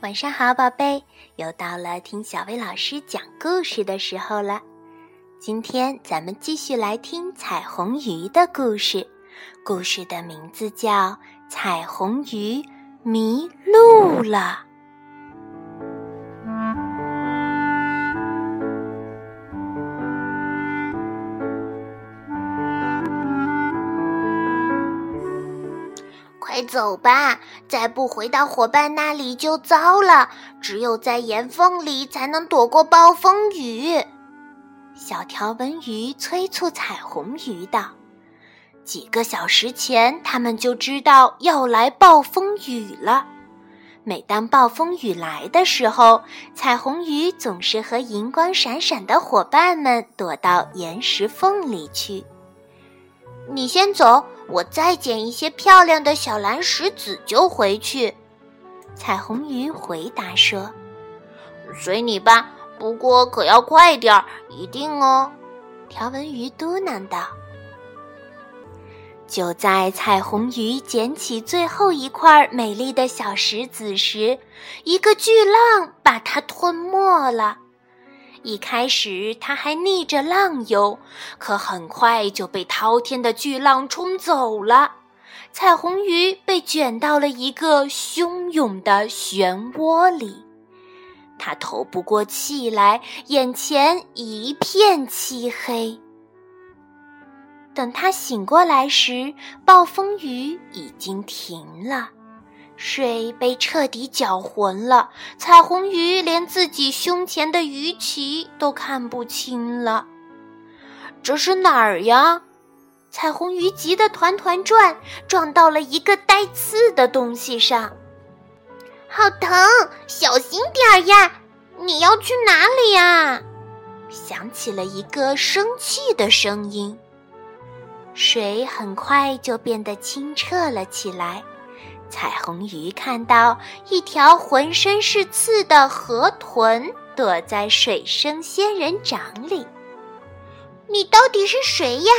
晚上好，宝贝，又到了听小薇老师讲故事的时候了。今天咱们继续来听彩虹鱼的故事，故事的名字叫《彩虹鱼迷路了》。快走吧！再不回到伙伴那里就糟了。只有在岩缝里才能躲过暴风雨。小条纹鱼催促彩虹鱼道：“几个小时前，他们就知道要来暴风雨了。每当暴风雨来的时候，彩虹鱼总是和银光闪闪的伙伴们躲到岩石缝里去。你先走。”我再捡一些漂亮的小蓝石子就回去。彩虹鱼回答说：“随你吧，不过可要快点儿，一定哦。”条纹鱼嘟囔道。就在彩虹鱼捡起最后一块美丽的小石子时，一个巨浪把它吞没了。一开始，它还逆着浪游，可很快就被滔天的巨浪冲走了。彩虹鱼被卷到了一个汹涌的漩涡里，它透不过气来，眼前一片漆黑。等它醒过来时，暴风雨已经停了。水被彻底搅浑了，彩虹鱼连自己胸前的鱼鳍都看不清了。这是哪儿呀？彩虹鱼急得团团转，撞到了一个带刺的东西上，好疼！小心点儿呀！你要去哪里呀？响起了一个生气的声音。水很快就变得清澈了起来。彩虹鱼看到一条浑身是刺的河豚躲在水生仙人掌里。你到底是谁呀？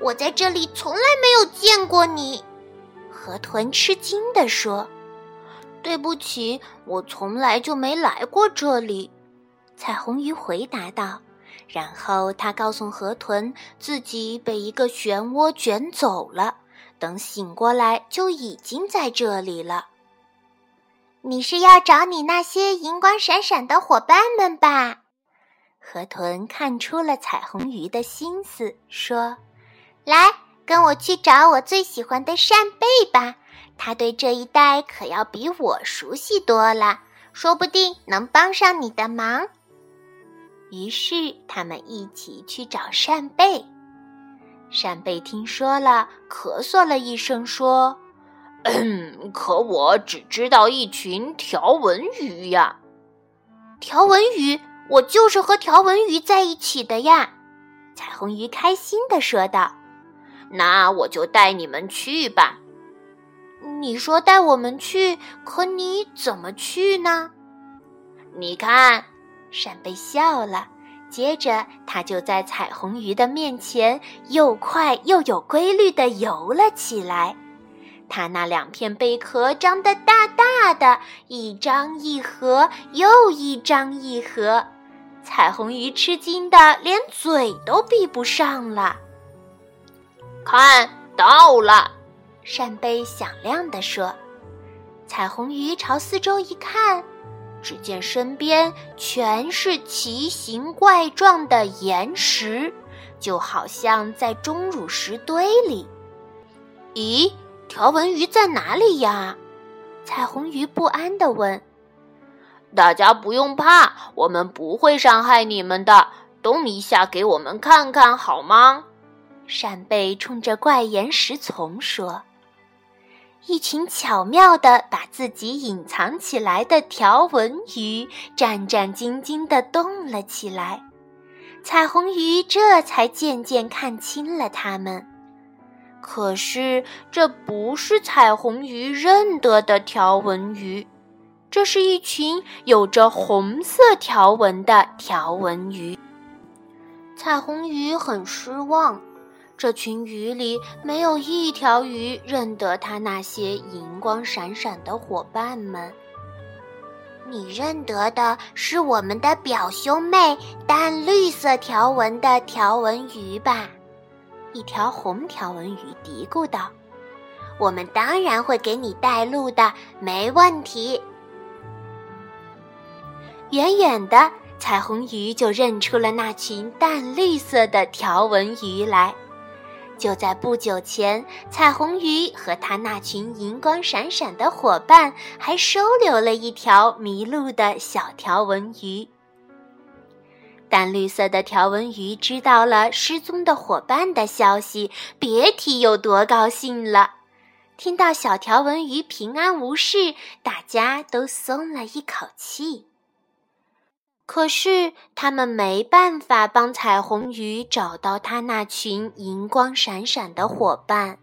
我在这里从来没有见过你。河豚吃惊地说：“对不起，我从来就没来过这里。”彩虹鱼回答道。然后他告诉河豚，自己被一个漩涡卷走了。等醒过来，就已经在这里了。你是要找你那些银光闪闪的伙伴们吧？河豚看出了彩虹鱼的心思，说：“来，跟我去找我最喜欢的扇贝吧。他对这一带可要比我熟悉多了，说不定能帮上你的忙。”于是他们一起去找扇贝。扇贝听说了，咳嗽了一声，说：“ 可我只知道一群条纹鱼呀。”条纹鱼，我就是和条纹鱼在一起的呀！彩虹鱼开心地说道：“那我就带你们去吧。”你说带我们去，可你怎么去呢？你看，扇贝笑了。接着，它就在彩虹鱼的面前又快又有规律地游了起来。它那两片贝壳张得大大的，一张一合，又一张一合。彩虹鱼吃惊的连嘴都闭不上了。看到了，扇贝响亮地说。彩虹鱼朝四周一看。只见身边全是奇形怪状的岩石，就好像在钟乳石堆里。咦，条纹鱼在哪里呀？彩虹鱼不安地问。大家不用怕，我们不会伤害你们的。动一下，给我们看看好吗？扇贝冲着怪岩石丛说。一群巧妙地把自己隐藏起来的条纹鱼战战兢兢地动了起来，彩虹鱼这才渐渐看清了它们。可是，这不是彩虹鱼认得的条纹鱼，这是一群有着红色条纹的条纹鱼。彩虹鱼很失望。这群鱼里没有一条鱼认得它那些银光闪闪的伙伴们。你认得的是我们的表兄妹淡绿色条纹的条纹鱼吧？一条红条纹鱼嘀咕道：“我们当然会给你带路的，没问题。”远远的，彩虹鱼就认出了那群淡绿色的条纹鱼来。就在不久前，彩虹鱼和它那群银光闪闪的伙伴还收留了一条迷路的小条纹鱼。淡绿色的条纹鱼知道了失踪的伙伴的消息，别提有多高兴了。听到小条纹鱼平安无事，大家都松了一口气。可是他们没办法帮彩虹鱼找到它那群银光闪闪的伙伴。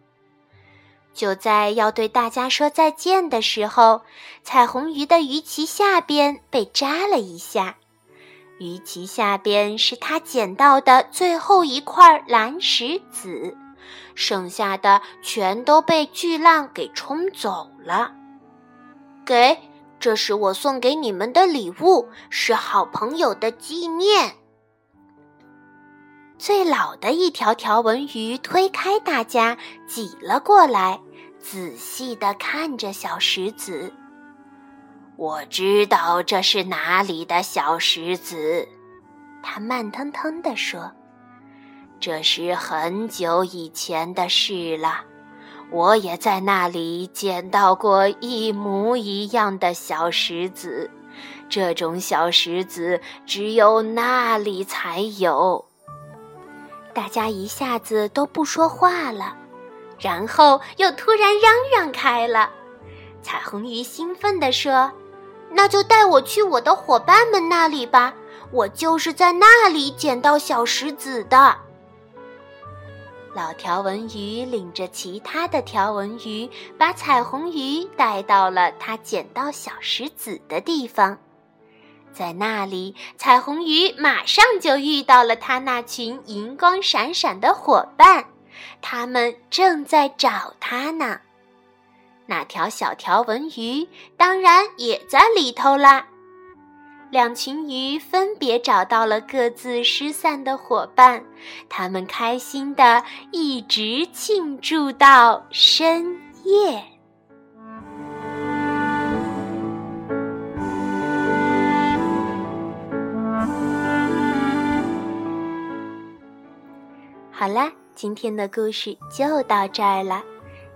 就在要对大家说再见的时候，彩虹鱼的鱼鳍下边被扎了一下，鱼鳍下边是它捡到的最后一块蓝石子，剩下的全都被巨浪给冲走了。给。这是我送给你们的礼物，是好朋友的纪念。最老的一条条纹鱼推开大家，挤了过来，仔细的看着小石子。我知道这是哪里的小石子，他慢腾腾地说：“这是很久以前的事了。”我也在那里捡到过一模一样的小石子，这种小石子只有那里才有。大家一下子都不说话了，然后又突然嚷嚷开了。彩虹鱼兴奋地说：“那就带我去我的伙伴们那里吧，我就是在那里捡到小石子的。”老条纹鱼领着其他的条纹鱼，把彩虹鱼带到了它捡到小石子的地方。在那里，彩虹鱼马上就遇到了它那群银光闪闪的伙伴，他们正在找它呢。那条小条纹鱼当然也在里头啦。两群鱼分别找到了各自失散的伙伴，他们开心的一直庆祝到深夜。好啦，今天的故事就到这儿了。